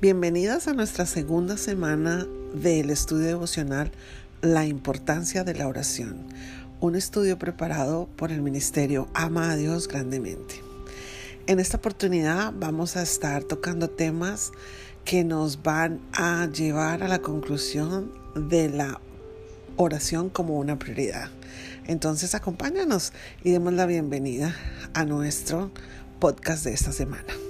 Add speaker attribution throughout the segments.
Speaker 1: Bienvenidas a nuestra segunda semana del estudio devocional La importancia de la oración, un estudio preparado por el Ministerio Ama a Dios grandemente. En esta oportunidad vamos a estar tocando temas que nos van a llevar a la conclusión de la oración como una prioridad. Entonces acompáñanos y demos la bienvenida a nuestro podcast de esta semana.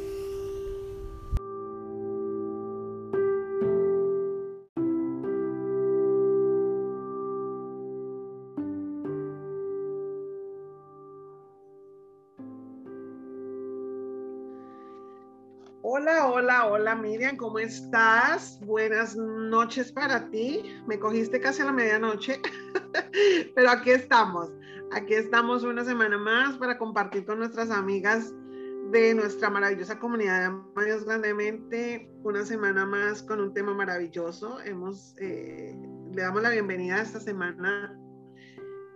Speaker 1: Miriam, ¿cómo estás? Buenas noches para ti. Me cogiste casi a la medianoche, pero aquí estamos. Aquí estamos una semana más para compartir con nuestras amigas de nuestra maravillosa comunidad de Amados Grandemente. Una semana más con un tema maravilloso. Hemos, eh, le damos la bienvenida a esta semana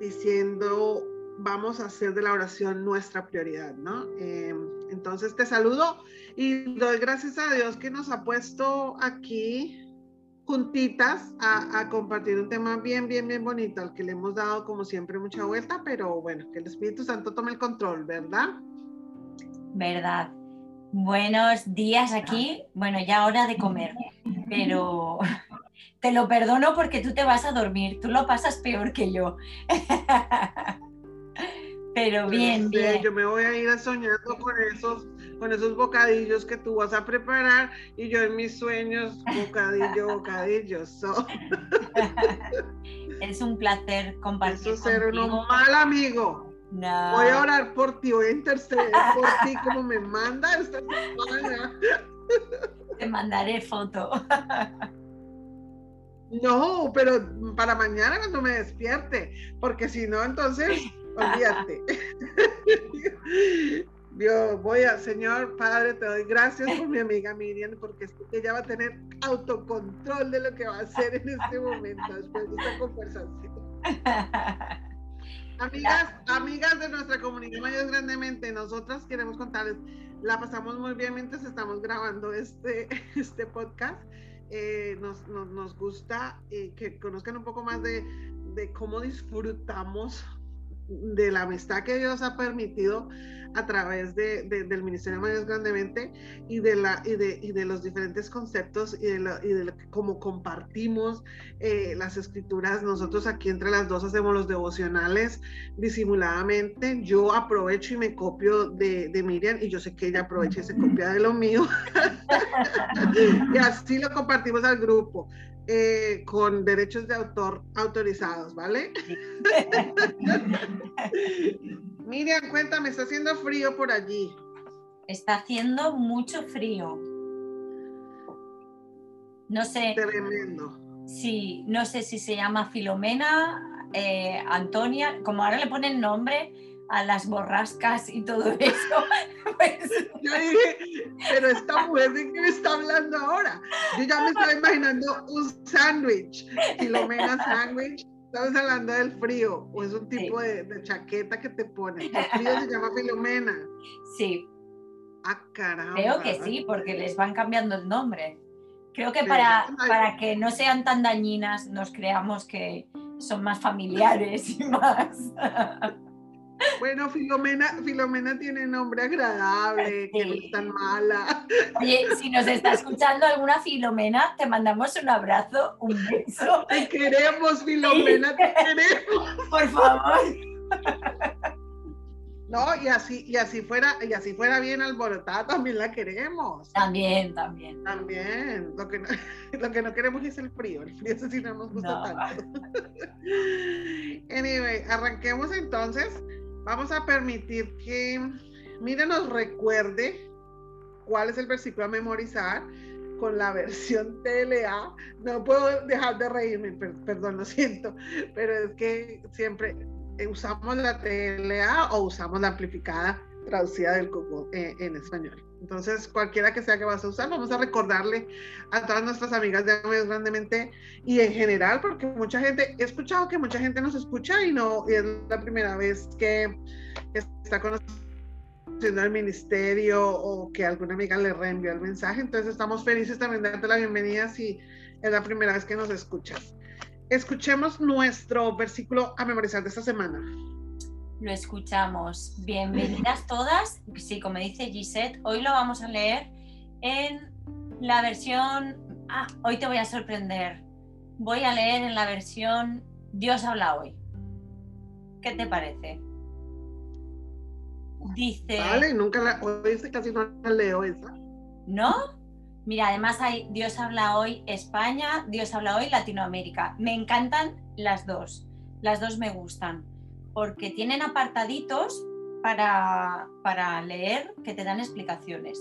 Speaker 1: diciendo vamos a hacer de la oración nuestra prioridad, ¿no? Eh, entonces te saludo y doy gracias a Dios que nos ha puesto aquí juntitas a, compartir un tema bien, bien, bien bonito, al que le hemos dado como siempre mucha vuelta, pero bueno, que el Espíritu Santo tome el control, ¿verdad?
Speaker 2: Verdad. Buenos días aquí. Bueno, ya hora de comer, pero te lo perdono porque tú te vas a dormir, tú lo pasas peor que yo. Pero bien, bien.
Speaker 1: Yo me voy a ir soñando con esos, con esos bocadillos que tú vas a preparar y yo en mis sueños, bocadillo, bocadillo.
Speaker 2: es un placer compartir.
Speaker 1: Eso ser un mal amigo. Voy a orar por ti, voy a interceder por ti como me manda esta semana.
Speaker 2: Te mandaré foto.
Speaker 1: No, pero para mañana cuando me despierte, porque si no, entonces olvídate. Dios, voy a, Señor Padre, te doy gracias por mi amiga Miriam, porque ella va a tener autocontrol de lo que va a hacer en este momento, después de esta conversación. Amigas, amigas de nuestra comunidad Mayores Grandemente, nosotras queremos contarles, la pasamos muy bien mientras estamos grabando este, este podcast. Eh, nos, nos, nos, gusta eh, que conozcan un poco más de, de cómo disfrutamos de la amistad que Dios ha permitido a través de, del Ministerio de Mayores Grandemente y de, la, y de, y de los diferentes conceptos y de, y de cómo compartimos eh, las escrituras. Nosotros aquí entre las dos hacemos los devocionales disimuladamente. Yo aprovecho y me copio de Miriam y yo sé que ella aprovecha y se copia de lo mío. y así lo compartimos al grupo. Eh, con derechos de autor autorizados, ¿vale? Miriam, cuéntame, está haciendo frío por allí.
Speaker 2: Está haciendo mucho frío. No sé.
Speaker 1: Tremendo.
Speaker 2: Sí, no sé si se llama Filomena, eh, Antonia, como ahora le ponen nombre, a las borrascas y todo eso.
Speaker 1: Pues... Yo dije, pero esta mujer de qué me está hablando ahora. Yo ya me estaba imaginando un sándwich, Filomena sándwich. Estamos hablando del frío, o es un tipo de, de, chaqueta que te pones. El frío se llama Filomena.
Speaker 2: Sí.
Speaker 1: Ah, caramba.
Speaker 2: Creo que sí, porque les van cambiando el nombre. Creo que para, para que no sean tan dañinas, nos creamos que son más familiares y más.
Speaker 1: Bueno, Filomena, Filomena tiene nombre agradable, que no es tan mala.
Speaker 2: Oye, si nos está escuchando alguna Filomena, te mandamos un abrazo, un beso.
Speaker 1: Te queremos, Filomena, te queremos.
Speaker 2: Por favor.
Speaker 1: No, y así, y así fuera, y así fuera bien alborotada, también la queremos.
Speaker 2: También, también.
Speaker 1: También. Lo que no, lo que no queremos es el frío. El frío sí no nos gusta tanto. anyway, arranquemos entonces Vamos a permitir que Mira nos recuerde cuál es el versículo a memorizar con la versión TLA. No puedo dejar de reírme, perdón, lo siento, pero es que siempre usamos la TLA o usamos la amplificada traducida del Google eh, en español. Entonces, cualquiera que sea que vas a usar, vamos a recordarle a todas nuestras amigas de Amigos Grandemente y en general, porque mucha gente, he escuchado que mucha gente nos escucha y no y es la primera vez que está con haciendo el ministerio o que alguna amiga le reenvió el mensaje. Entonces estamos felices también de darte la bienvenida si es la primera vez que nos escuchas. Escuchemos nuestro versículo a memorizar de esta semana.
Speaker 2: Lo escuchamos. Bienvenidas todas. Sí, como dice Gisette, hoy lo vamos a leer en la versión... Ah, hoy te voy a sorprender. Voy a leer en la versión Dios habla hoy. ¿Qué te parece? Dice.
Speaker 1: Vale, nunca la. Hoy casi no la leo esa.
Speaker 2: ¿No? Mira, además hay Dios habla hoy España, Dios habla hoy Latinoamérica. Me encantan las dos. Las dos me gustan. Porque tienen apartaditos para, para leer que te dan explicaciones.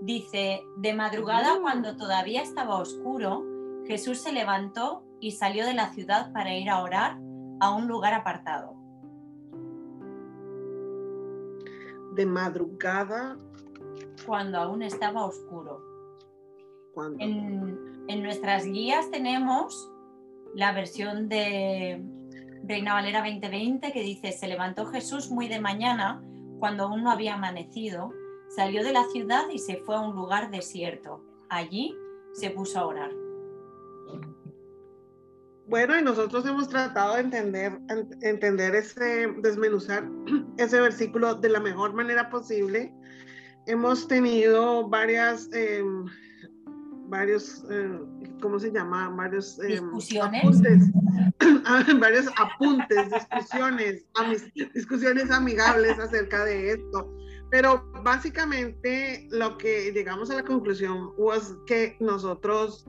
Speaker 2: Dice, de madrugada cuando todavía estaba oscuro, Jesús se levantó y salió de la ciudad para ir a orar a un lugar apartado.
Speaker 1: De madrugada.
Speaker 2: Cuando aún estaba oscuro. En, en, nuestras guías tenemos la versión de Reina Valera 2020 que dice, se levantó Jesús muy de mañana, cuando aún no había amanecido, salió de la ciudad y se fue a un lugar desierto. Allí se puso a orar.
Speaker 1: Bueno, y nosotros hemos tratado de entender, entender ese, desmenuzar ese versículo de la mejor manera posible. Hemos tenido varias, em, varios, eh, ¿cómo se llama? Varios
Speaker 2: em,
Speaker 1: apuntes, varios apuntes, discusiones, discusiones amigables acerca de esto. Pero básicamente lo que llegamos a la conclusión es que nosotros,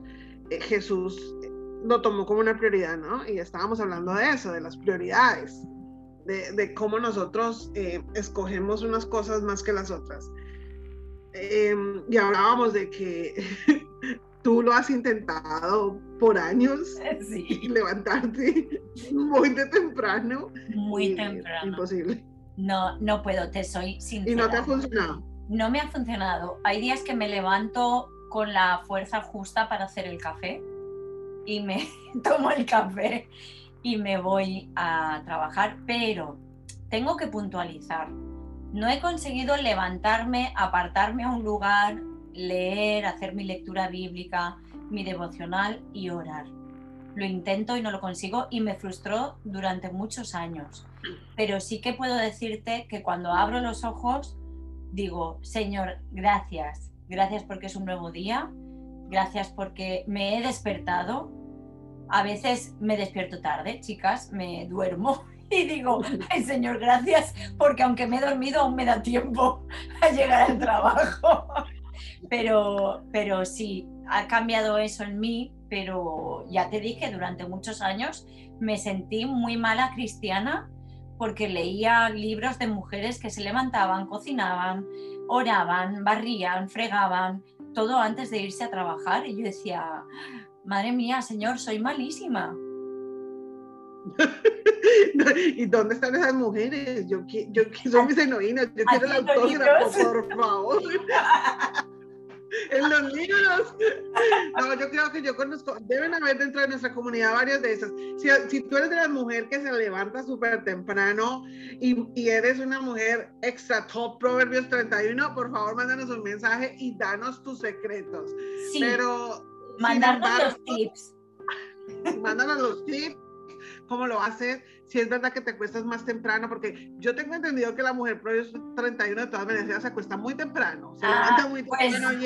Speaker 1: eh, Jesús, lo tomó como una prioridad, ¿no? Y estábamos hablando de eso, de las prioridades, de, cómo nosotros eh, escogemos unas cosas más que las otras. Em, y hablábamos de que tú lo has intentado por años
Speaker 2: sí.
Speaker 1: levantarte muy de temprano.
Speaker 2: Muy temprano.
Speaker 1: Imposible.
Speaker 2: No, no puedo, te soy sincera.
Speaker 1: ¿Y no te ha funcionado?
Speaker 2: No me ha funcionado. Hay días que me levanto con la fuerza justa para hacer el café y me tomo el café y me voy a trabajar, pero tengo que puntualizar. No he conseguido levantarme, apartarme a un lugar, leer, hacer mi lectura bíblica, mi devocional y orar. Lo intento y no lo consigo y me frustró durante muchos años. Pero sí que puedo decirte que cuando abro los ojos digo, Señor, gracias. Gracias porque es un nuevo día. Gracias porque me he despertado a veces me despierto tarde, chicas, me duermo y digo, ay Señor, gracias, porque aunque me he dormido aún me da tiempo a llegar al trabajo. Pero, pero sí, ha cambiado eso en mí, pero ya te dije, durante muchos años me sentí muy mala cristiana porque leía libros de mujeres que se levantaban, cocinaban, oraban, barrían, fregaban, todo antes de irse a trabajar y yo decía, madre mía, señor, soy malísima.
Speaker 1: ¿Y dónde están esas mujeres? Yo, yo soy mis heroínas, yo quiero el autógrafo, por favor. en los libros. No, yo creo que yo conozco, deben haber dentro de nuestra comunidad varias de esas. Si, si tú eres de las mujeres que se levanta súper temprano y, y, eres una mujer extra top Proverbios 31, por favor, mándanos un mensaje y danos tus secretos.
Speaker 2: Sí.
Speaker 1: Pero
Speaker 2: Mandarnos los tips.
Speaker 1: Mándanos los tips, cómo lo haces, si es verdad que te acuestas más temprano, porque yo tengo entendido que la mujer pro 31 de todas maneras se acuesta muy temprano, se ah, levanta muy
Speaker 2: pues,
Speaker 1: temprano,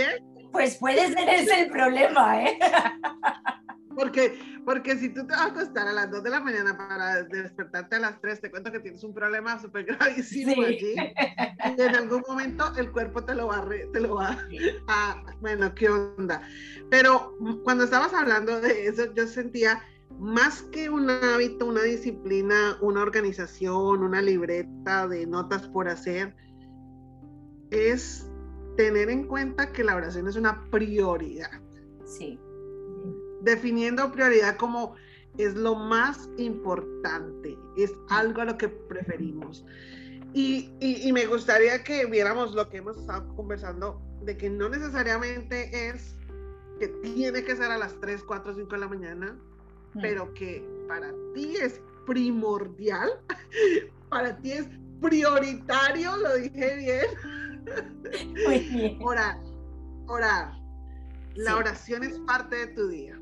Speaker 2: Pues puede ser ese el problema, ¿eh?
Speaker 1: Porque, porque si tú te vas a acostar a las 2 de la mañana para despertarte a las 3, te cuento que tienes un problema súper gravísimo allí. Y en algún momento el cuerpo te lo va, te lo va a... Bueno, ¿qué onda? Pero cuando estabas hablando de eso, yo sentía más que un hábito, una disciplina, una organización, una libreta de notas por hacer, es tener en cuenta que la oración es una prioridad.
Speaker 2: Sí
Speaker 1: definiendo prioridad como es lo más importante, es algo a lo que preferimos. Y, y, me gustaría que viéramos lo que hemos estado conversando, de que no necesariamente es que tiene que ser a las 3, 4, 5 de la mañana. Pero que para ti es primordial, para ti es prioritario, lo dije bien,
Speaker 2: Muy bien.
Speaker 1: Orar, orar. La oración es parte de tu día.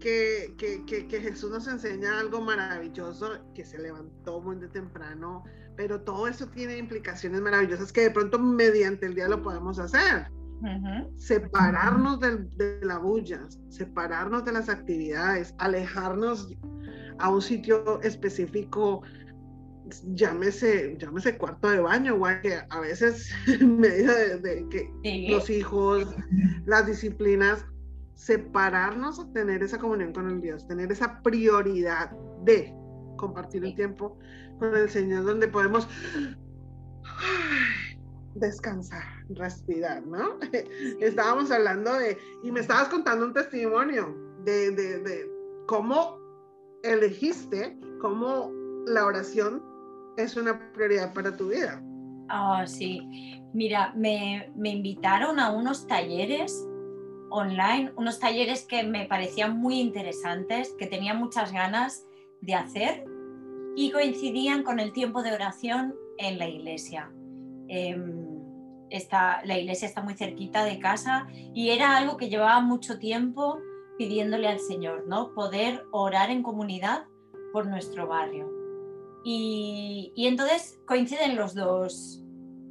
Speaker 1: Que, que, que, que, Jesús nos enseña algo maravilloso, que se levantó muy de temprano, pero todo eso tiene implicaciones maravillosas que de pronto mediante el día lo podemos hacer. Separarnos de la bulla, separarnos de las actividades, alejarnos a un sitio específico, llámese, llámese cuarto de baño, o que a veces medida de, de que los hijos, las disciplinas, separarnos, tener esa comunión con el Dios, tener esa prioridad de compartir el tiempo con el Señor, donde podemos descansar, respirar, ¿no? Estábamos hablando de, y me estabas contando un testimonio de, de, de cómo elegiste, cómo la oración es una prioridad para tu vida.
Speaker 2: Ah, sí. Mira, me, me invitaron a unos talleres online, unos talleres que me parecían muy interesantes, que tenía muchas ganas de hacer y coincidían con el tiempo de oración en la iglesia. Em, la iglesia está muy cerquita de casa y era algo que llevaba mucho tiempo pidiéndole al Señor, ¿no? Poder orar en comunidad por nuestro barrio. Y, y entonces coinciden los dos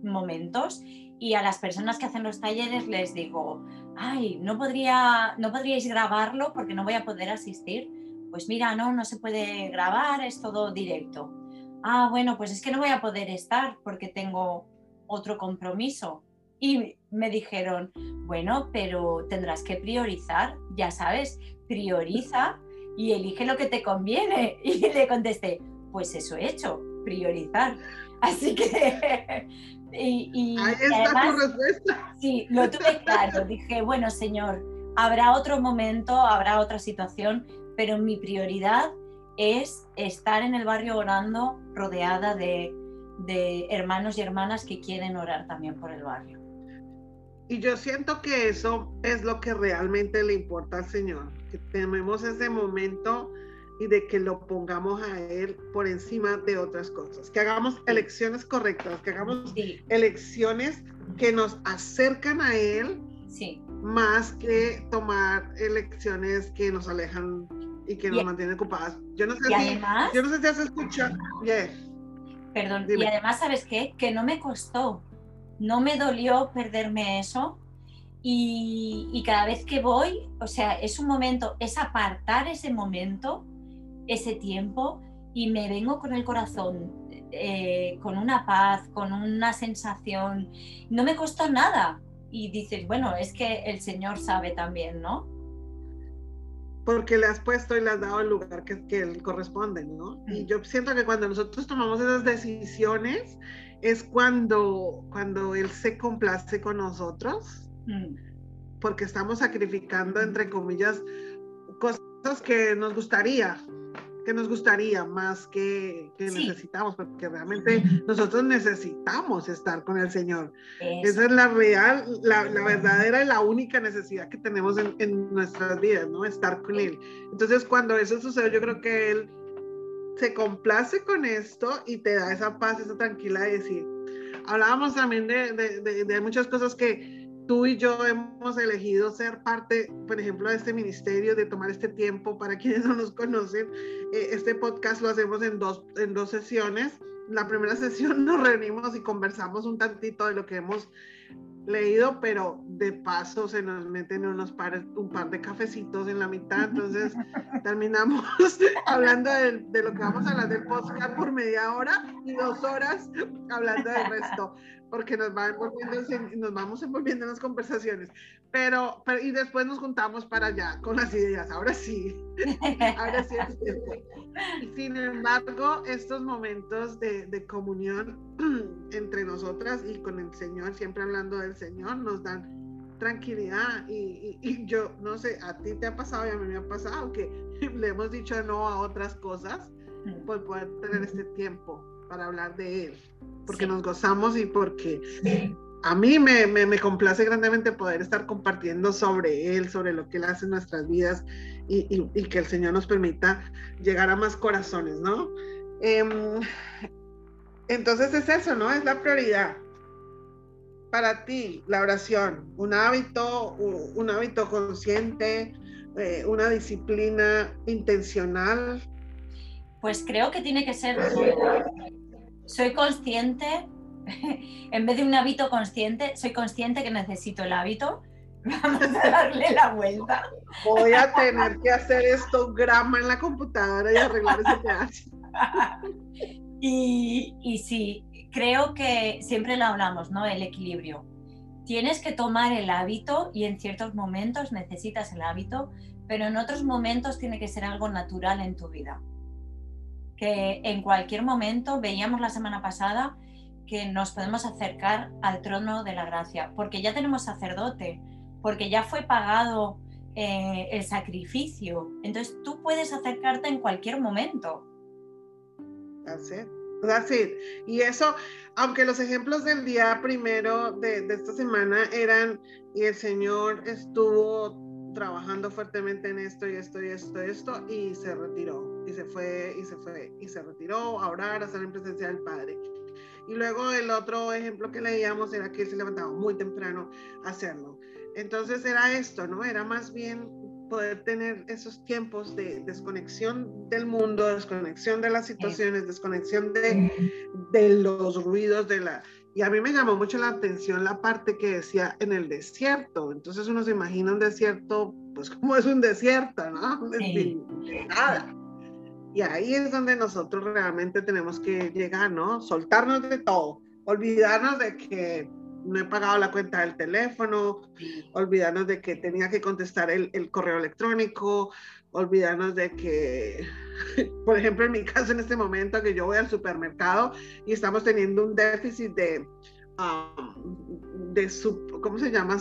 Speaker 2: momentos y a las personas que hacen los talleres les digo, ay, no, podría, no podríais grabarlo porque no voy a poder asistir. Pues mira, no, no se puede grabar, es todo directo. Ah, bueno, pues es que no voy a poder estar porque tengo otro compromiso. Y me dijeron, bueno, pero tendrás que priorizar, ya sabes, prioriza y elige lo que te conviene. Y le contesté, pues eso he hecho, priorizar. Así que...
Speaker 1: Y, Ahí está tu respuesta.
Speaker 2: Sí, lo tuve claro. Dije, bueno, señor, habrá otro momento, habrá otra situación, pero mi prioridad es estar en el barrio orando rodeada de de hermanos y hermanas que quieren orar también por el barrio.
Speaker 1: Y yo siento que eso es lo que realmente le importa al Señor, que tenemos ese momento y de que lo pongamos a Él por encima de otras cosas, que hagamos elecciones correctas, que hagamos elecciones que nos acercan a Él,
Speaker 2: sí.
Speaker 1: más que tomar elecciones que nos alejan y que nos mantienen ocupadas. Yo no sé si, además, yo no sé si has escuchado,
Speaker 2: Perdón, y además, ¿sabes qué? Que no me costó, no me dolió perderme eso. Y, cada vez que voy, o sea, es un momento, es apartar ese momento, ese tiempo, y me vengo con el corazón, eh, con una paz, con una sensación. No me costó nada. Y dices, bueno, es que el Señor sabe también, ¿no?
Speaker 1: Porque le has puesto y le has dado el lugar que, que corresponde, ¿no? Y yo siento que cuando nosotros tomamos esas decisiones es cuando, cuando Él se complace con nosotros, mm. porque estamos sacrificando, entre comillas, cosas que nos gustaría, que nos gustaría más que, que necesitamos, porque realmente nosotros necesitamos estar con el Señor. Esa es la real, la, la, verdadera y la única necesidad que tenemos en, en, nuestras vidas, ¿no? Estar con Él. Entonces, cuando eso sucede, yo creo que Él se complace con esto y te da esa paz, esa tranquilidad de decir. Hablábamos también de, de, de muchas cosas que tú y yo hemos elegido ser parte, por ejemplo, de este ministerio, de tomar este tiempo. Para quienes no nos conocen, eh, este podcast lo hacemos en dos, en dos sesiones. La primera sesión nos reunimos y conversamos un tantito de lo que hemos leído, pero de paso se nos meten unos pares, un par de cafecitos en la mitad, entonces terminamos hablando de, de, lo que vamos a hablar del podcast por media hora y dos horas hablando del resto porque nos, va nos vamos envolviendo en las conversaciones. Pero, pero, y después nos juntamos para allá con las ideas. Ahora sí. Ahora sí. Sin embargo, estos momentos de, de comunión entre nosotras y con el Señor, siempre hablando del Señor, nos dan tranquilidad y, y, yo no sé, a ti te ha pasado y a mí me ha pasado que le hemos dicho no a otras cosas por poder tener este tiempo para hablar de él, porque nos gozamos y porque a mí me, me, complace grandemente poder estar compartiendo sobre él, sobre lo que él hace en nuestras vidas y, y, que el Señor nos permita llegar a más corazones, ¿no? Em, entonces es eso, ¿no? Es la prioridad. Para ti la oración? ¿Un hábito, un hábito consciente, eh, una disciplina intencional?
Speaker 2: Pues creo que tiene que ser, soy consciente, en vez de un hábito consciente, soy consciente que necesito el hábito. Vamos a darle la vuelta.
Speaker 1: Voy a tener que hacer esto grama en la computadora y arreglar ese pedazo.
Speaker 2: y, y sí, creo que siempre lo hablamos, ¿no? El equilibrio. Tienes que tomar el hábito y en ciertos momentos necesitas el hábito, pero en otros momentos tiene que ser algo natural en tu vida. Que en cualquier momento, veíamos la semana pasada, que nos podemos acercar al trono de la gracia, porque ya tenemos sacerdote, porque ya fue pagado eh, el sacrificio. Entonces tú puedes acercarte en cualquier momento.
Speaker 1: Así Así. Y eso, aunque los ejemplos del día primero de, de, esta semana eran, y el Señor estuvo trabajando fuertemente en esto y esto y esto y esto, y se retiró, y se fue, y se fue, y se retiró a orar, a estar en presencia del Padre. Y luego el otro ejemplo que leíamos era que él se levantaba muy temprano a hacerlo. Entonces era esto, ¿no? Era más bien poder tener esos tiempos de desconexión del mundo, desconexión de las situaciones, desconexión de, de los ruidos de la... Y a mí me llamó mucho la atención la parte que decía en el desierto. Entonces uno se imagina un desierto, pues como es un desierto, ¿no? nada. Y ahí es donde nosotros realmente tenemos que llegar, ¿no? Soltarnos de todo, olvidarnos de que no he pagado la cuenta del teléfono, olvidarnos de que tenía que contestar el, correo electrónico, olvidarnos de que, por ejemplo, en mi caso en este momento que yo voy al supermercado y estamos teniendo un déficit de, um, de ¿cómo se llama?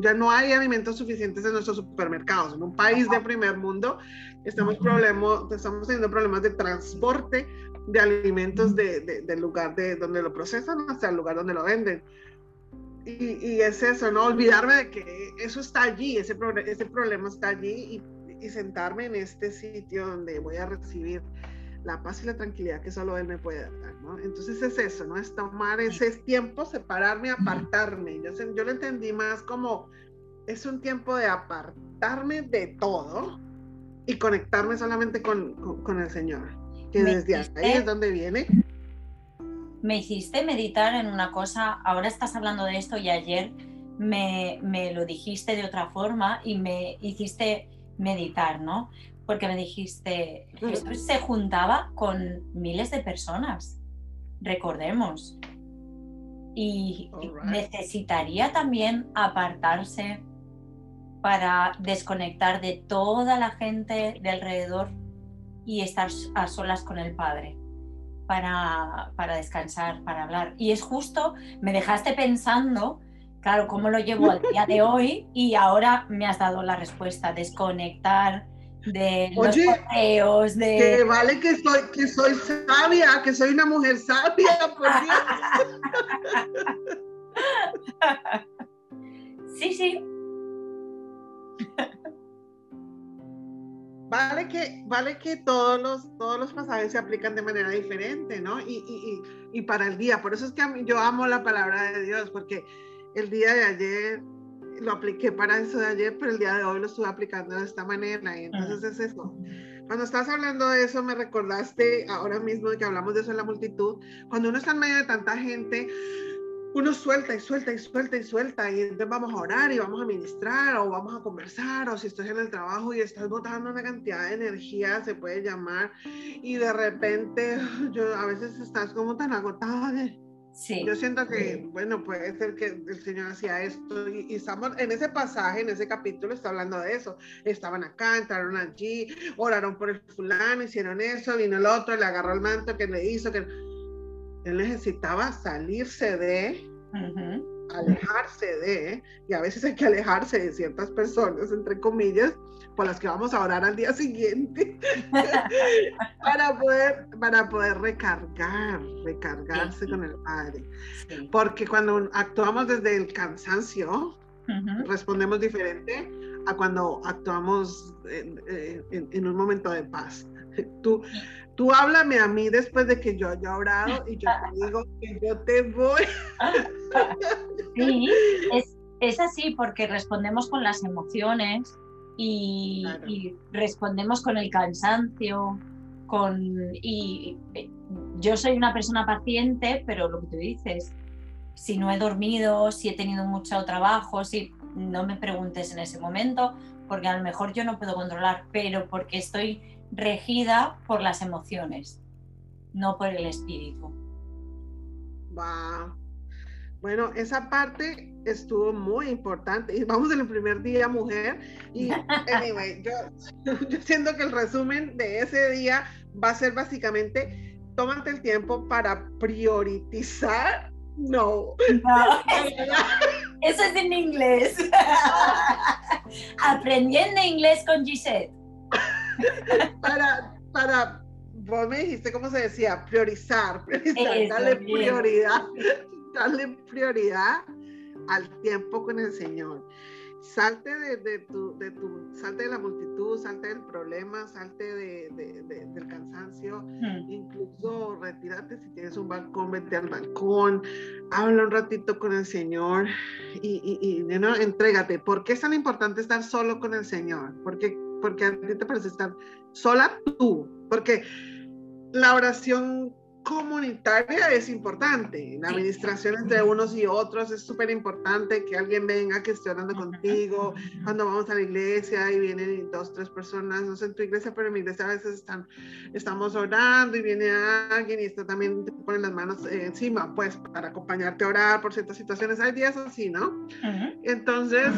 Speaker 1: ya no hay alimentos suficientes en nuestros supermercados. En un país de primer mundo estamos, estamos teniendo problemas de transporte de alimentos del lugar de donde lo procesan hasta el lugar donde lo venden. Y, es eso, ¿no? Olvidarme de que eso está allí, ese, ese problema está allí y, y, sentarme en este sitio donde voy a recibir la paz y la tranquilidad que solo Él me puede dar, ¿no? Entonces es eso, ¿no? Es tomar ese tiempo, separarme, apartarme. Yo, yo lo entendí más como, es un tiempo de apartarme de todo y conectarme solamente con, con, el Señor. Que desde ahí es donde viene
Speaker 2: me hiciste meditar en una cosa, ahora estás hablando de esto y ayer me, lo dijiste de otra forma y me hiciste meditar, ¿no? Porque me dijiste, Jesús se juntaba con miles de personas, recordemos. Y necesitaría también apartarse para desconectar de toda la gente de alrededor y estar a solas con el Padre para, para descansar, para hablar. Y es justo, me dejaste pensando, claro, cómo lo llevo al día de hoy y ahora me has dado la respuesta, desconectar de los correos, de...
Speaker 1: Que vale que soy, que soy sabia, que soy una mujer sabia, por Dios.
Speaker 2: sí, sí.
Speaker 1: Vale que, vale que todos, los, todos los pasajes se aplican de manera diferente, ¿no? Y, y, y, para el día, por eso es que yo amo la palabra de Dios, porque el día de ayer lo apliqué para eso de ayer, pero el día de hoy lo estuve aplicando de esta manera, y entonces es eso. Cuando estás hablando de eso, me recordaste ahora mismo que hablamos de eso en la multitud, cuando uno está en medio de tanta gente, uno suelta y suelta y suelta y suelta y entonces vamos a orar y vamos a ministrar o vamos a conversar o si estás en el trabajo y estás botando una cantidad de energía se puede llamar y de repente yo a veces estás como tan agotada de Sí. Yo siento que, bueno, puede ser que el Señor hacía esto y, y, estamos en ese pasaje, en ese capítulo, está hablando de eso. Estaban acá, entraron allí, oraron por el fulano, hicieron eso, vino el otro, le agarró el manto que le hizo, que él necesitaba salirse de, alejarse de, y a veces hay que alejarse de ciertas personas, entre comillas, por las que vamos a orar al día siguiente, para, poder, para poder recargar, recargarse con el Padre. Porque cuando actuamos desde el cansancio, respondemos diferente a cuando actuamos en, un momento de paz. Tú, tú háblame a mí después de que yo haya orado y yo te digo que yo te voy.
Speaker 2: Sí, es, así porque respondemos con las emociones y, y respondemos con el cansancio, con y yo soy una persona paciente, pero lo que tú dices, si no he dormido, si he tenido mucho trabajo, si no me preguntes en ese momento, porque a lo mejor yo no puedo controlar, pero porque estoy regida por las emociones, no por el espíritu.
Speaker 1: Bueno, esa parte estuvo muy importante. Y vamos en el primer día, mujer. Y, anyway, yo, yo siento que el resumen de ese día va a ser básicamente, tómate el tiempo para priorizar. No. no
Speaker 2: eso es en inglés. Aprendiendo inglés con Gisette.
Speaker 1: para, para, vos me dijiste cómo se decía, priorizar, priorizar, darle prioridad, darle prioridad al tiempo con el Señor. Salte de, tu, de tu, salte de la multitud, salte del problema, salte de, del cansancio, incluso retírate si tienes un balcón, vete al balcón, habla un ratito con el Señor y, y, ¿no? entrégate. ¿Por qué es tan importante estar solo con el Señor? Porque, porque a ti te parece estar sola tú, porque la oración comunitaria es importante. La administración entre unos y otros es súper importante. Que alguien venga, que esté orando contigo. Cuando vamos a la iglesia y vienen dos, tres personas, no sé en tu iglesia, pero en mi iglesia a veces están, estamos orando y viene alguien y está también te ponen las manos encima, pues para acompañarte a orar por ciertas situaciones. Hay días así, ¿no? Entonces.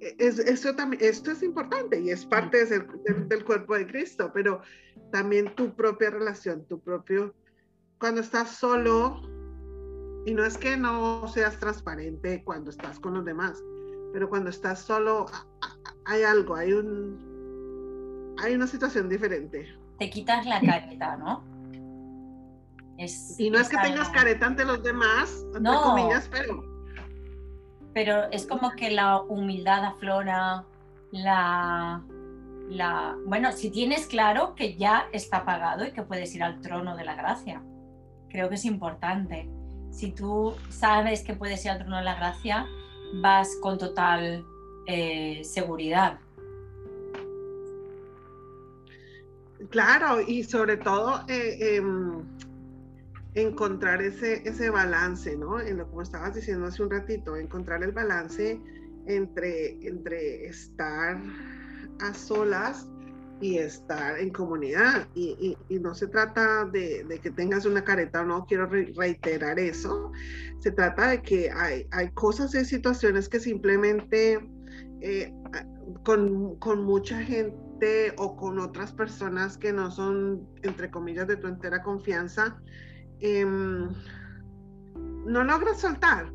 Speaker 1: Esto, también, esto es importante y es parte del cuerpo de Cristo, pero también tu propia relación, tu propio, cuando estás solo, y no es que no seas transparente cuando estás con los demás, pero cuando estás solo hay algo, hay un, hay una situación diferente.
Speaker 2: Te quitas la careta, ¿no?
Speaker 1: y no es, que tengas careta ante los demás, entre comillas, pero...
Speaker 2: Pero es como que la humildad aflora, la bueno, si tienes claro que ya está pagado y que puedes ir al trono de la gracia. Creo que es importante. Si tú sabes que puedes ir al trono de la gracia, vas con total eh, seguridad.
Speaker 1: Claro, y sobre todo eh, em, encontrar ese, ese balance, ¿no? En lo como estabas diciendo hace un ratito, encontrar el balance entre, entre estar a solas y estar en comunidad. Y, no se trata de, que tengas una careta o no, quiero reiterar eso. Se trata de que hay, hay cosas y situaciones que simplemente eh, con, con, mucha gente o con otras personas que no son, entre comillas, de tu entera confianza, em, no logras soltar.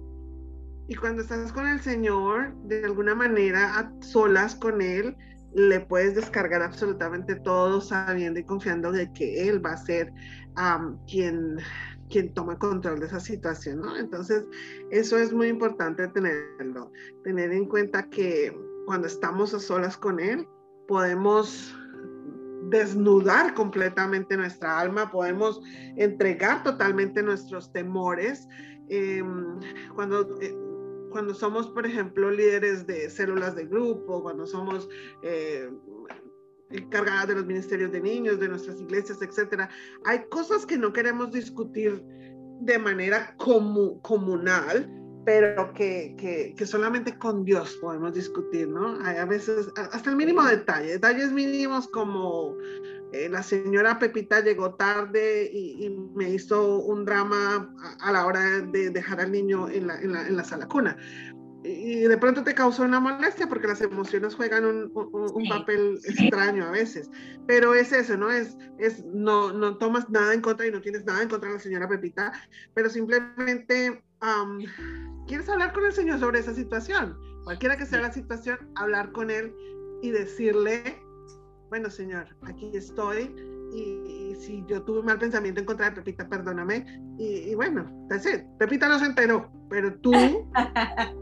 Speaker 1: Y cuando estás con el Señor, de alguna manera, a solas con Él, le puedes descargar absolutamente todo sabiendo y confiando de que él va a ser quien, quien toma control de esa situación, ¿no? Entonces, eso es muy importante tenerlo, tener en cuenta que cuando estamos a solas con él, podemos desnudar completamente nuestra alma, podemos entregar totalmente nuestros temores. Em, cuando eh, cuando somos, por ejemplo, líderes de células de grupo, cuando somos eh, encargadas de los ministerios de niños, de nuestras iglesias, etcétera, hay cosas que no queremos discutir de manera comunal, pero que, que, que, solamente con Dios podemos discutir, ¿no? Hay a veces, hasta el mínimo detalle, detalles mínimos como eh, la señora Pepita llegó tarde y, me hizo un drama a, la hora de dejar al niño en la, en la, en la sala cuna. Y de pronto te causó una molestia porque las emociones juegan un, un, papel extraño a veces. Pero es eso, ¿no? Es, es no, no tomas nada en contra y no tienes nada en contra de la señora Pepita, pero simplemente quieres hablar con el Señor sobre esa situación. Cualquiera que sea la situación, hablar con Él y decirle bueno, Señor, aquí estoy y, si yo tuve un mal pensamiento en contra de Pepita, perdóname. Y, bueno, Pepita no se enteró, pero tú,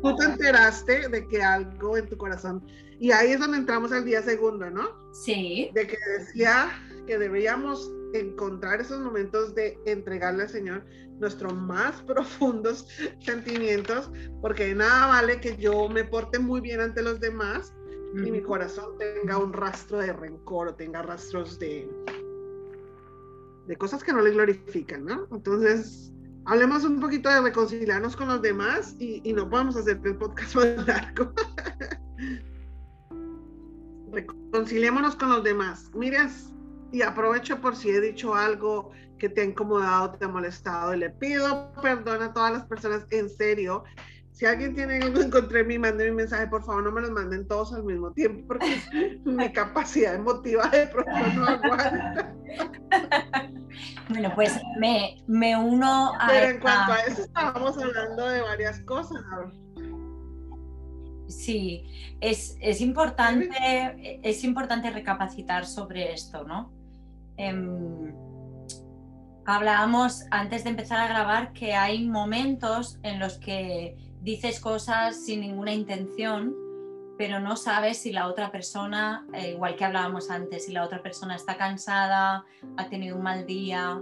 Speaker 1: tú te enteraste de que algo en tu corazón. Y ahí es donde entramos al día segundo, ¿no?
Speaker 2: Sí.
Speaker 1: De que decía que deberíamos encontrar esos momentos de entregarle al Señor nuestros más profundos sentimientos, porque de nada vale que yo me porte muy bien ante los demás y mi corazón tenga un rastro de rencor o tenga rastros de, de cosas que no le glorifican, ¿no? Entonces, hablemos un poquito de reconciliarnos con los demás y, y no podemos hacer el podcast más largo. Reconciliémonos con los demás. Miras, y aprovecho por si he dicho algo que te ha incomodado, te ha molestado, y le pido perdón a todas las personas en serio. Si alguien tiene algo en contra de mí, mande mi mensaje, por favor, no me los manden todos al mismo tiempo, porque mi capacidad emotiva de pronto no aguanta.
Speaker 2: Bueno, pues me, me uno
Speaker 1: a. Pero en cuanto a eso, estábamos hablando de varias cosas.
Speaker 2: Sí, es, es, importante, es importante recapacitar sobre esto, ¿no? Em, hablábamos antes de empezar a grabar que hay momentos en los que dices cosas sin ninguna intención, pero no sabes si la otra persona, eh, igual que hablábamos antes, si la otra persona está cansada, ha tenido un mal día,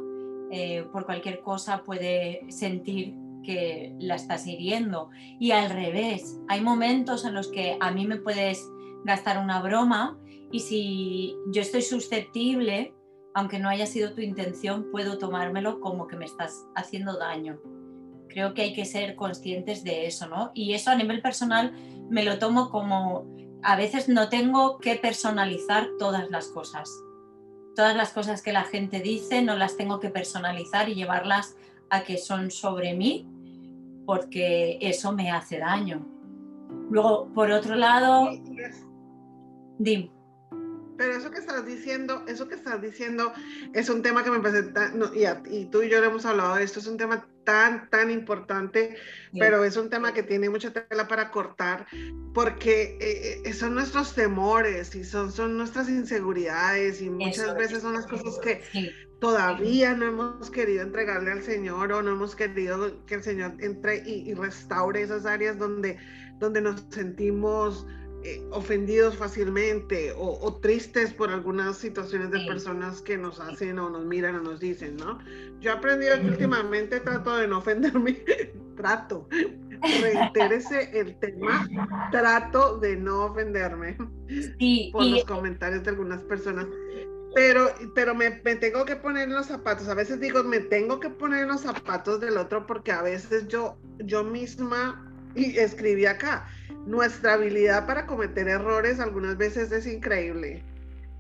Speaker 2: eh, por cualquier cosa puede sentir que la estás hiriendo. Y al revés, hay momentos en los que a mí me puedes gastar una broma y si yo estoy susceptible, aunque no haya sido tu intención, puedo tomármelo como que me estás haciendo daño. Creo que hay que ser conscientes de eso, ¿no? Y eso a nivel personal me lo tomo como a veces no tengo que personalizar todas las cosas. Todas las cosas que la gente dice no las tengo que personalizar y llevarlas a que son sobre mí, porque eso me hace daño. Luego, por otro lado,
Speaker 1: dime. Pero eso que estás diciendo, eso que estás diciendo es un tema que me parece tan, y, tú y yo hemos hablado de esto, es un tema tan, tan importante, pero es un tema que tiene mucha tela para cortar, porque eh, eh, son nuestros temores y son, son nuestras inseguridades y muchas veces son las cosas que todavía no hemos querido entregarle al Señor o no hemos querido que el Señor entre y, y restaure esas áreas donde, donde nos sentimos eh, ofendidos fácilmente o, tristes por algunas situaciones de personas que nos hacen o nos miran o nos dicen, ¿no? Yo he aprendido que últimamente trato de no ofenderme, trato, reitérese el tema, trato de no ofenderme por los comentarios de algunas personas. Pero, pero me, me, tengo que poner en los zapatos. A veces digo, me tengo que poner en los zapatos del otro porque a veces yo, yo misma y escribí acá, nuestra habilidad para cometer errores algunas veces es increíble.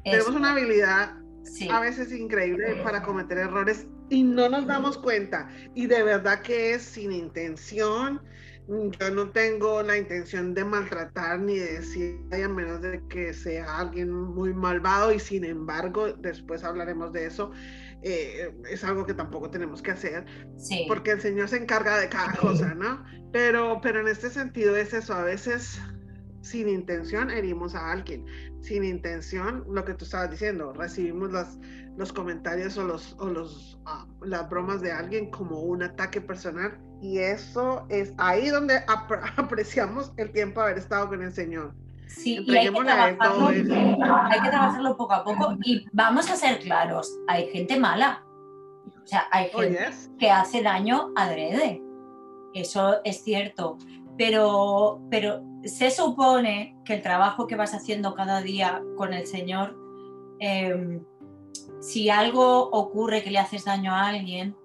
Speaker 1: Tenemos una habilidad a veces increíble para cometer errores y no nos damos cuenta. Y de verdad que es sin intención. Yo no tengo la intención de maltratar ni de decir, a menos de que sea alguien muy malvado y sin embargo, después hablaremos de eso. Eh, es algo que tampoco tenemos que hacer, porque el Señor se encarga de cada cosa, ¿no? Pero, pero en este sentido es eso, a veces sin intención herimos a alguien, sin intención, lo que tú estabas diciendo, recibimos las, los comentarios o, los, o los, ah, las bromas de alguien como un ataque personal y eso es ahí donde apreciamos el tiempo de haber estado con el Señor.
Speaker 2: Sí, y hay que, trabajarlo, hay que trabajarlo poco a poco. Y vamos a ser claros, hay gente mala. O sea, hay oh, gente que hace daño adrede. Eso es cierto. Pero, pero se supone que el trabajo que vas haciendo cada día con el Señor, em, si algo ocurre que le haces daño a alguien,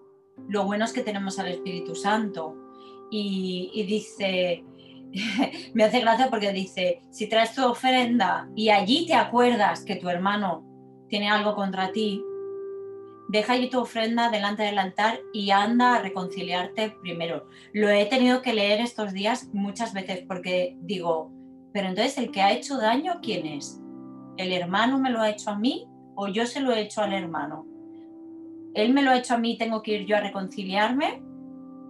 Speaker 2: lo bueno es que tenemos al Espíritu Santo. Y, y dice, me hace gracia porque dice, si traes tu ofrenda y allí te acuerdas que tu hermano tiene algo contra ti, deja allí tu ofrenda delante del altar y anda a reconciliarte primero. Lo he tenido que leer estos días muchas veces porque digo, pero entonces el que ha hecho daño, ¿quién es? ¿El hermano me lo ha hecho a mí o yo se lo he hecho al hermano? Él me lo ha hecho a mí, tengo que ir yo a reconciliarme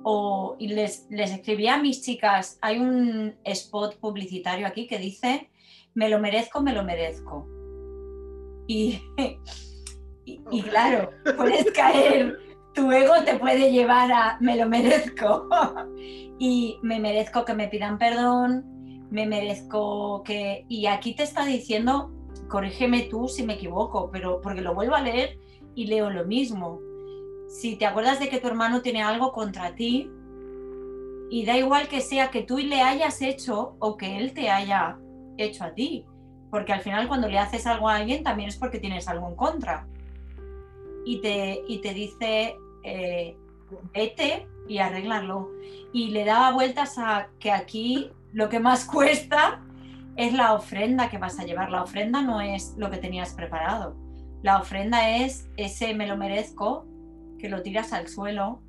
Speaker 2: o, y les, les escribí a mis chicas, hay un spot publicitario aquí que dice, me lo merezco, me lo merezco. Y, y, claro, puedes caer, tu ego te puede llevar a, me lo merezco. y me merezco que me pidan perdón, me merezco que... Y aquí te está diciendo corrígeme tú si me equivoco, pero porque lo vuelvo a leer y leo lo mismo. Si te acuerdas de que tu hermano tiene algo contra ti, y da igual que sea que tú le hayas hecho o que él te haya hecho a ti, porque al final cuando le haces algo a alguien también es porque tienes algo en contra. Y te, y te dice, eh, vete y arreglarlo. Y le daba vueltas a que aquí lo que más cuesta es la ofrenda que vas a llevar. La ofrenda no es lo que tenías preparado. La ofrenda es ese me lo merezco que lo tiras al suelo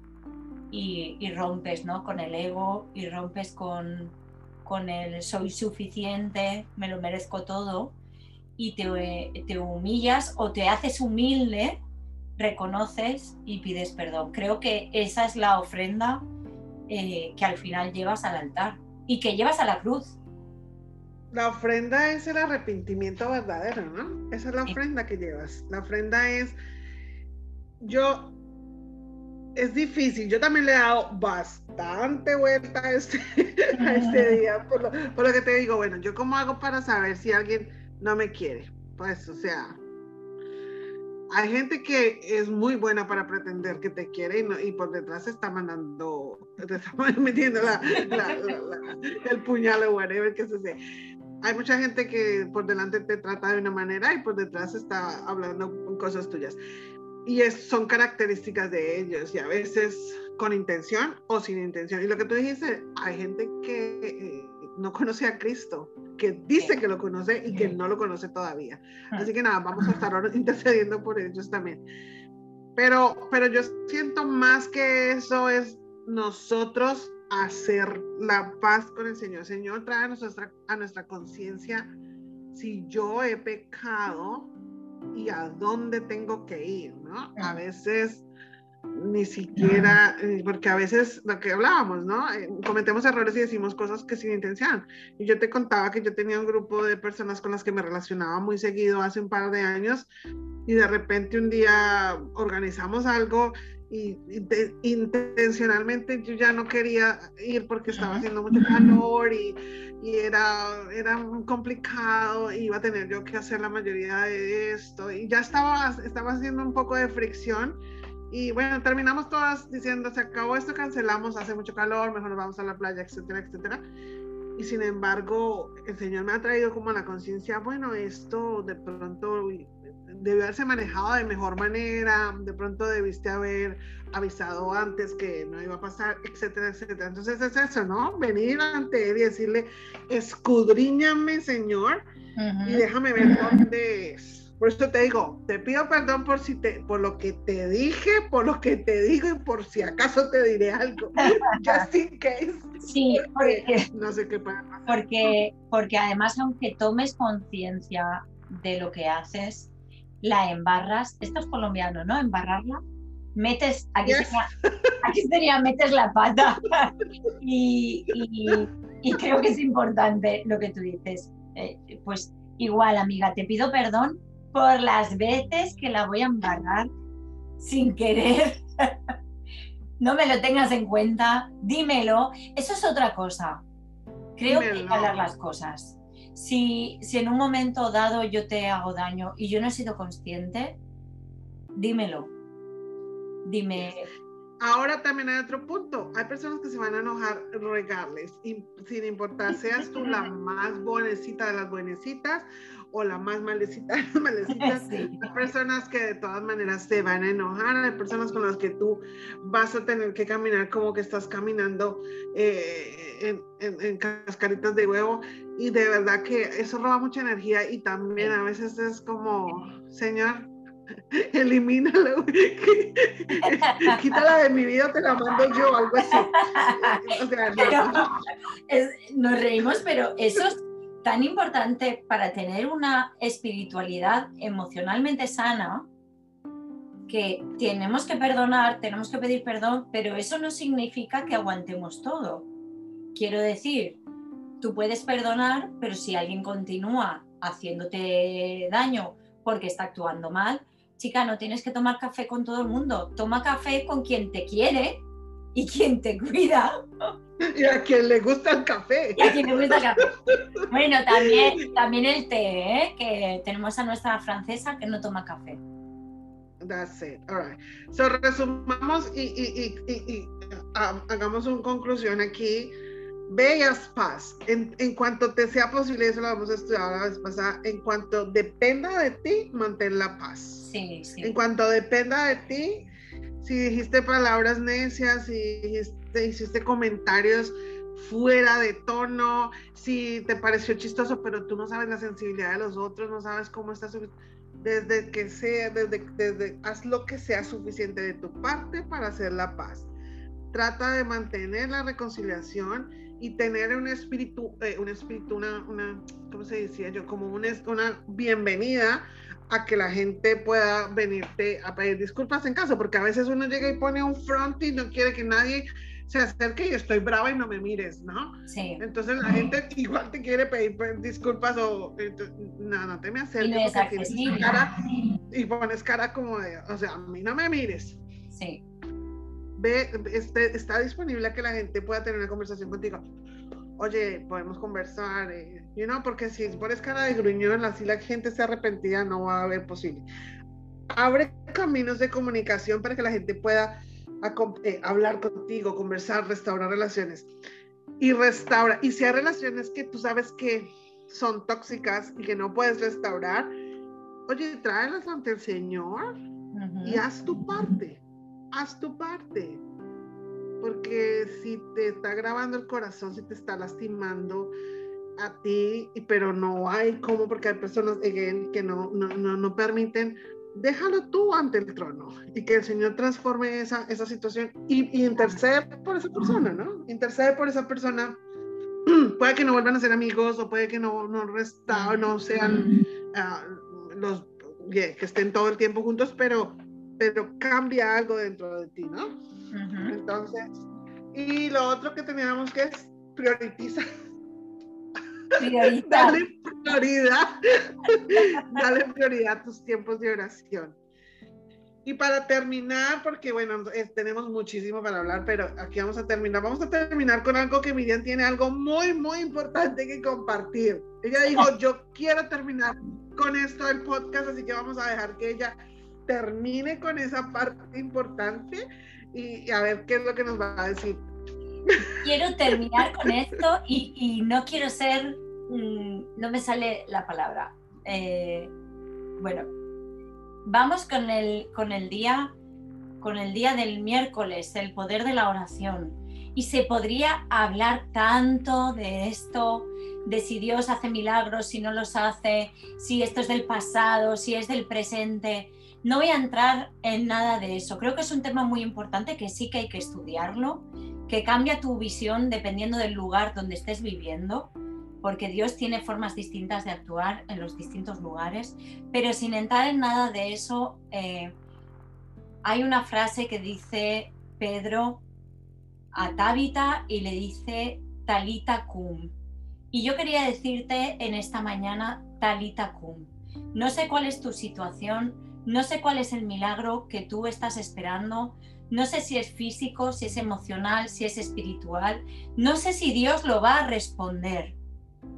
Speaker 2: y, rompes ¿no? con el ego y rompes con, con el soy suficiente, me lo merezco todo y te, te humillas o te haces humilde, reconoces y pides perdón. Creo que esa es la ofrenda eh, que al final llevas al altar y que llevas a la cruz
Speaker 1: la ofrenda es el arrepentimiento verdadero, ¿no? Esa es la ofrenda que llevas. La ofrenda es, yo, es difícil, yo también le he dado bastante vuelta a este, este día, por lo, que te digo, bueno, yo cómo hago para saber si alguien no me quiere. Pues, o sea, hay gente que es muy buena para pretender que te quiere y, y por detrás está mandando, te está metiendo el puñal o whatever que se sé hay mucha gente que por delante te trata de una manera y por detrás está hablando cosas tuyas. Y es, son características de ellos y a veces con intención o sin intención. Y lo que tú dijiste, hay gente que eh, no conoce a Cristo, que dice que lo conoce y que no lo conoce todavía. Ah. Así que nada, vamos a estar intercediendo por ellos también. Pero, pero yo siento más que eso es nosotros hacer la paz con el Señor. Señor, trae a nuestra, a nuestra conciencia si yo he pecado y a dónde tengo que ir, ¿no? A veces ni siquiera, eh, porque a veces lo que hablábamos, ¿no? Eh, cometemos errores y decimos cosas que sin intención. Y yo te contaba que yo tenía un grupo de personas con las que me relacionaba muy seguido hace un par de años y de repente un día organizamos algo y, intencionalmente yo ya no quería ir porque estaba haciendo mucho calor y, y, era, era complicado, iba a tener yo que hacer la mayoría de esto y ya estaba, estaba haciendo un poco de fricción y bueno, terminamos todas diciendo, se acabó esto, cancelamos, hace mucho calor, mejor nos vamos a la playa, etcétera, etcétera. Y sin embargo, el Señor me ha traído como a la conciencia, bueno, esto de pronto debió haberse manejado de mejor manera, de pronto debiste haber avisado antes que no iba a pasar, etcétera, etcétera. Entonces es eso, ¿no? Venir ante él y decirle, escudriñame, Señor, y déjame ver dónde es. Por eso te digo, te pido perdón por si te, por lo que te dije, por lo que te digo y por si acaso te diré algo. Just in case.
Speaker 2: Sí, porque,
Speaker 1: no sé qué pasa.
Speaker 2: Porque, porque además, aunque tomes conciencia de lo que haces, la embarras, esto es colombiano, ¿no? Embarrarla, metes, aquí, sería, aquí sería, metes la pata y, y, creo que es importante lo que tú dices. Eh, pues igual, amiga, te pido perdón por las veces que la voy a embarrar sin querer. no me lo tengas en cuenta, dímelo. Eso es otra cosa. Creo que hay que hablar las cosas si, en un momento dado yo te hago daño y yo no he sido consciente, dímelo. Dime.
Speaker 1: Ahora también hay otro punto. Hay personas que se van a enojar regales, y sin importar, seas tú la más buenecita de las buenecitas o la más malecita de las malecitas. Hay personas que de todas maneras se van a enojar. Hay personas con las que tú vas a tener que caminar como que estás caminando eh, en cascaritas de huevo y de verdad que eso roba mucha energía y también a veces es como, Señor, elimínalo, quítala de mi vida, te la mando yo, algo así.
Speaker 2: nos reímos, pero eso es tan importante para tener una espiritualidad emocionalmente sana que tenemos que perdonar, tenemos que pedir perdón, pero eso no significa que aguantemos todo. Quiero decir, tú puedes perdonar, pero si alguien continúa haciéndote daño porque está actuando mal, chica, no tienes que tomar café con todo el mundo. Toma café con quien te quiere y quien te cuida.
Speaker 1: y a quien le gusta el café.
Speaker 2: Y a quien le gusta el café. Bueno, también, también el té, ¿eh? que tenemos a nuestra francesa que no toma café.
Speaker 1: That's it. All right. So, resumamos y, y, y, y um, hagamos una conclusión aquí. Bellas paz. En, en, cuanto te sea posible, eso lo vamos a estudiar la vez pasada. En cuanto dependa de ti, mantén la paz.
Speaker 2: Sí, sí.
Speaker 1: En cuanto dependa de ti, si dijiste palabras necias, si dijiste, hiciste comentarios fuera de tono, si te pareció chistoso, pero tú no sabes la sensibilidad de los otros, no sabes cómo estás desde que sea, desde, desde, haz lo que sea suficiente de tu parte para hacer la paz. Trata de mantener la reconciliación y tener un espíritu, eh, un espíritu, una, una, ¿cómo se decía yo? Como una, una bienvenida a que la gente pueda venirte a pedir disculpas en caso, porque a veces uno llega y pone un front y no quiere que nadie se acerque y estoy brava y no me mires, ¿no?
Speaker 2: Sí.
Speaker 1: Entonces la gente igual te quiere pedir disculpas o no, no te me acerques
Speaker 2: y,
Speaker 1: cara, y pones cara como de, o sea, a mí no me mires.
Speaker 2: Sí.
Speaker 1: Ve, este, está disponible a que la gente pueda tener una conversación contigo oye, podemos conversar, eh, you know, porque si pones cara de gruñón, así la gente se arrepentida, no va a haber posible. Abre caminos de comunicación para que la gente pueda eh, hablar contigo, conversar, restaurar relaciones. Y restaura. Y si hay relaciones que tú sabes que son tóxicas y que no puedes restaurar, oye, tráelas ante el Señor y haz tu parte. Haz tu parte porque si te está grabando el corazón, si te está lastimando a ti, pero no hay cómo, porque hay personas que no, no, no, permiten, déjalo tú ante el trono y que el Señor transforme esa, esa situación y, y intercede por esa persona, ¿no? Intercede por esa persona. puede que no vuelvan a ser amigos o puede que no, no, resta, no sean uh, los que estén todo el tiempo juntos, pero, pero cambia algo dentro de ti, ¿no? Entonces, y lo otro que teníamos que es priorizar. Dale prioridad. Dale prioridad a tus tiempos de oración. Y para terminar, porque bueno, tenemos muchísimo para hablar, pero aquí vamos a terminar. Vamos a terminar con algo que Miriam tiene algo muy, muy importante que compartir. Ella dijo, yo quiero terminar con esto del podcast, así que vamos a dejar que ella termine con esa parte importante y, a ver qué es lo que nos va a decir.
Speaker 2: Quiero terminar con esto y, no quiero ser, mm, no me sale la palabra. Eh, bueno, vamos con el, con el día con el día del miércoles, el poder de la oración. Y se podría hablar tanto de esto, de si Dios hace milagros, si no los hace, si esto es del pasado, si es del presente. No voy a entrar en nada de eso. Creo que es un tema muy importante que sí que hay que estudiarlo, que cambia tu visión dependiendo del lugar donde estés viviendo, porque Dios tiene formas distintas de actuar en los distintos lugares, pero sin entrar en nada de eso, eh, hay una frase que dice Pedro a Tabita y le dice Talita cum. Y yo quería decirte en esta mañana Talita cum. No sé cuál es tu situación, no sé cuál es el milagro que tú estás esperando. No sé si es físico, si es emocional, si es espiritual. No sé si Dios lo va a responder.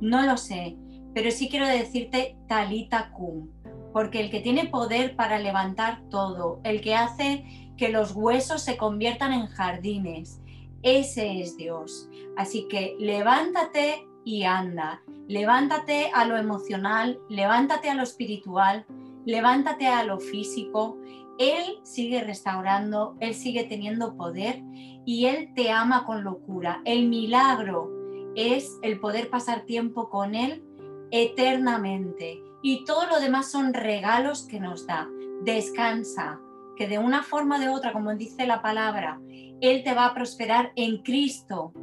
Speaker 2: No lo sé. Pero sí quiero decirte talita cum. Porque el que tiene poder para levantar todo, el que hace que los huesos se conviertan en jardines, ese es Dios. Así que levántate y anda. Levántate a lo emocional, levántate a lo espiritual, levántate a lo físico, Él sigue restaurando, Él sigue teniendo poder y Él te ama con locura. El milagro es el poder pasar tiempo con Él eternamente y todo lo demás son regalos que nos da. Descansa, que de una forma o de otra, como dice la palabra, Él te va a prosperar en Cristo.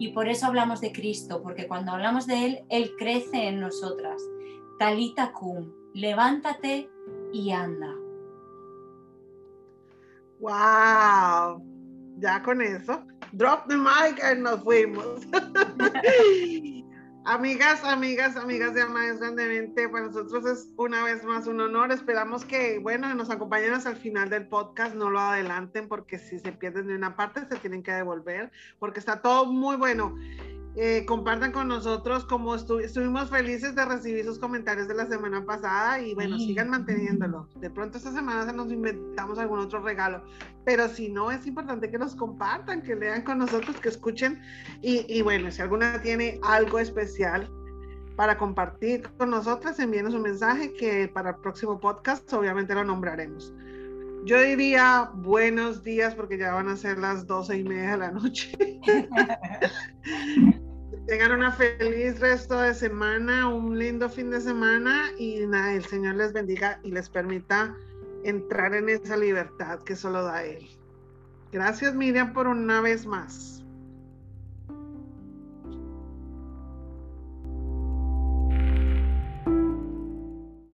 Speaker 2: Y por eso hablamos de Cristo, porque cuando hablamos de Él, Él crece en nosotras. Talita cum, levántate y anda.
Speaker 1: ¡Wow! Ya con eso, drop the mic y nos fuimos. Amigas, amigas, amigas de Amayos Grandemente, para nosotros es una vez más un honor. Esperamos que, bueno, nos acompañen hasta el final del podcast, no lo adelanten porque si se pierden de una parte se tienen que devolver porque está todo muy bueno. Eh, compartan con nosotros como estuvimos felices de recibir sus comentarios de la semana pasada y bueno, sigan manteniéndolo. De pronto esta semana se nos inventamos algún otro regalo, pero si no, es importante que nos compartan, que lean con nosotros, que escuchen y, y bueno, si alguna tiene algo especial para compartir con nosotras, envíenos un mensaje que para el próximo podcast obviamente lo nombraremos. Yo diría buenos días porque ya van a ser las doce y media de la noche. Tengan una feliz resto de semana, un lindo fin de semana y nada, el Señor les bendiga y les permita entrar en esa libertad que solo da Él. Gracias Miriam por una vez más.